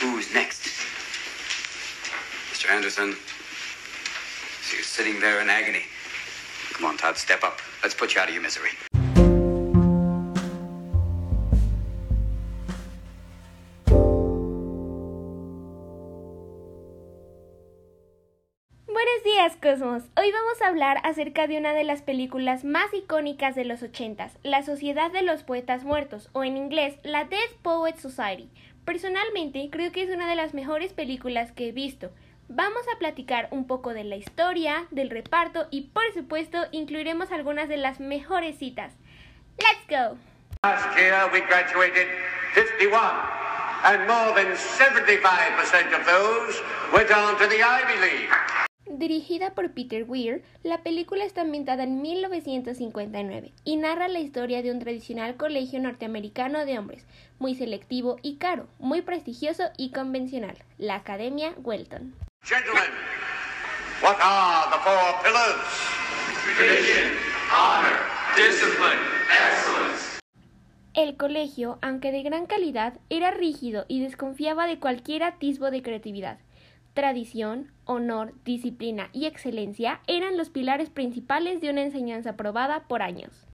Who's next? Mr. Anderson. See you sitting there in agony. Come on, Todd, step up. Let's put you out of your misery. Buenos días, Cosmos. Hoy vamos a hablar acerca de una de las películas más icónicas de los ochentas, La Sociedad de los Poetas Muertos, o en inglés, La Dead Poet Society. Personalmente, creo que es una de las mejores películas que he visto. Vamos a platicar un poco de la historia, del reparto y, por supuesto, incluiremos algunas de las mejores citas. ¡Let's go! Last year we graduated 51, and more than 75% of those went on to the Ivy League. Dirigida por Peter Weir, la película está ambientada en 1959 y narra la historia de un tradicional colegio norteamericano de hombres, muy selectivo y caro, muy prestigioso y convencional, la Academia Welton. Gentlemen, what are the four pillars? Tradition, honor, discipline, excellence. El colegio, aunque de gran calidad, era rígido y desconfiaba de cualquier atisbo de creatividad. Tradición, honor, disciplina y excelencia eran los pilares principales de una enseñanza probada por años.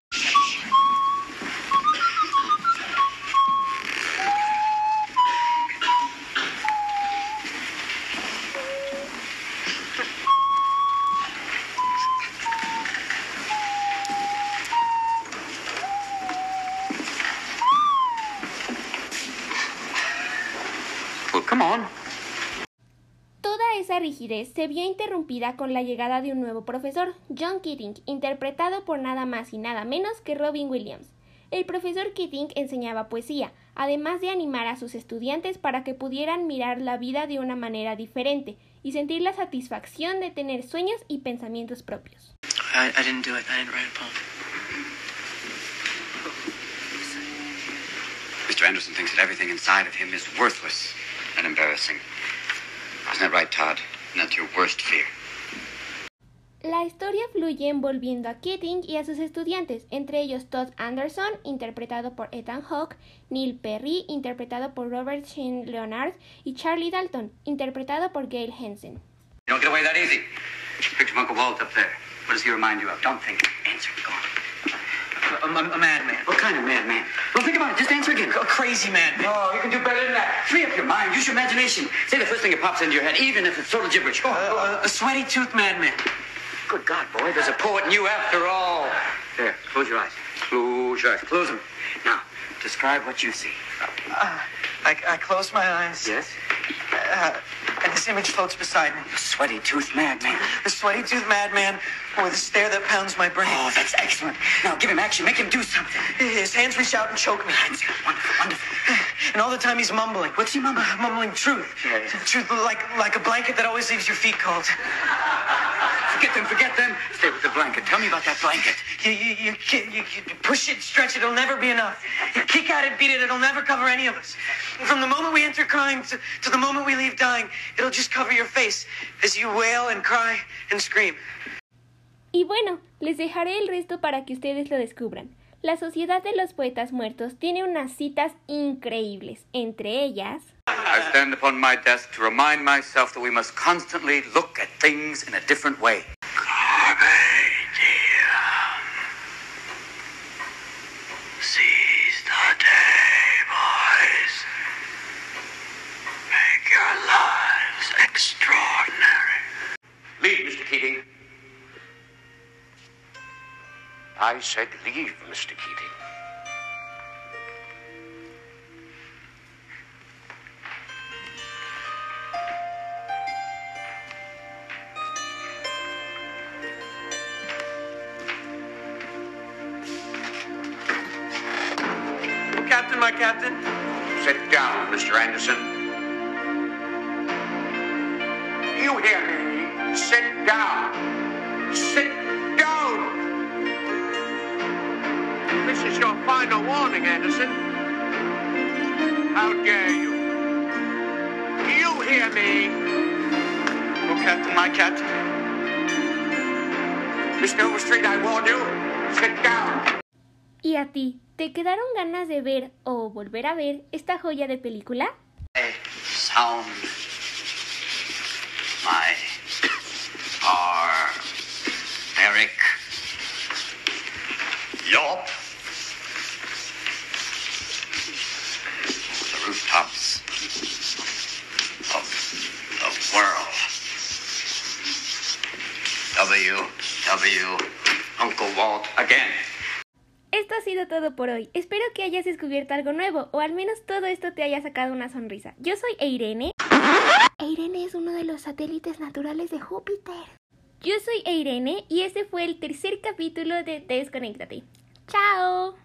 Come on. Esa rigidez se vio interrumpida con la llegada de un nuevo profesor, John Keating, interpretado por nada más y nada menos que Robin Williams. El profesor Keating enseñaba poesía, además de animar a sus estudiantes para que pudieran mirar la vida de una manera diferente y sentir la satisfacción de tener sueños y pensamientos propios. I, I didn't do it. I didn't write a poem. Mr. Anderson thinks that everything inside of him is worthless and embarrassing. Isn't that right, Todd? That's your worst fear. La historia fluye envolviendo a Keating y a sus estudiantes, entre ellos Todd Anderson, interpretado por Ethan Hawke, Neil Perry, interpretado por Robert Sheen Leonard, y Charlie Dalton, interpretado por Gail Hansen. You don't get away that easy. Picture Uncle Walt up there. What does he remind you of? Don't think. Answer. Go on. A, a, a madman. What kind of madman? Well, think about it. Just answer again. A crazy madman. No, you can do better than that. Free up your mind. Use your imagination. Say the first thing that pops into your head, even if it's total gibberish. On. Uh, a sweaty tooth madman. Good God, boy, there's a poet in you after all. There, close your eyes. Close your eyes. Close them. Now, describe what you see. Uh, I, I close my eyes. Yes? Uh, and this image floats beside me. The sweaty tooth madman. The sweaty tooth madman with a stare that pounds my brain. Oh, excellent. Now give him action. Make him do something. His hands reach out and choke me. Ah, That's. Wonderful, wonderful. And all the time he's mumbling. What's he mumbling? Uh, mumbling truth. Yeah, yeah. Truth like like a blanket that always leaves your feet cold. Forget them, forget them. Stay with the blanket. Tell me about that blanket. You, you, you, you, you push it, stretch it, it'll never be enough. You kick at it, beat it, it'll never cover any of us. From the moment we enter crying to, to the moment we leave dying, it'll just cover your face as you wail and cry and scream. Y bueno, les dejaré el resto para que ustedes lo descubran. La Sociedad de los Poetas Muertos tiene unas citas increíbles, entre ellas... I stand upon my desk to remind myself that we must constantly look at things in a different way. I said leave, Mr. Keating. Captain, my captain. Sit down, Mr. Anderson. You hear me? Sit down. Final warning, Anderson. How dare you? You hear me? Oh, Captain, my captain. Mr. Overstreet, I warn you. Sit down. ¿Y a ti? ¿Te quedaron ganas de ver o volver a ver esta joya de película? Sound my barbaric yelp. The rooftops of the world. W, W, Uncle Walt again. Esto ha sido todo por hoy. Espero que hayas descubierto algo nuevo o al menos todo esto te haya sacado una sonrisa. Yo soy Eirene. Eirene es uno de los satélites naturales de Júpiter. Yo soy Eirene y este fue el tercer capítulo de Desconéctate. ¡Chao!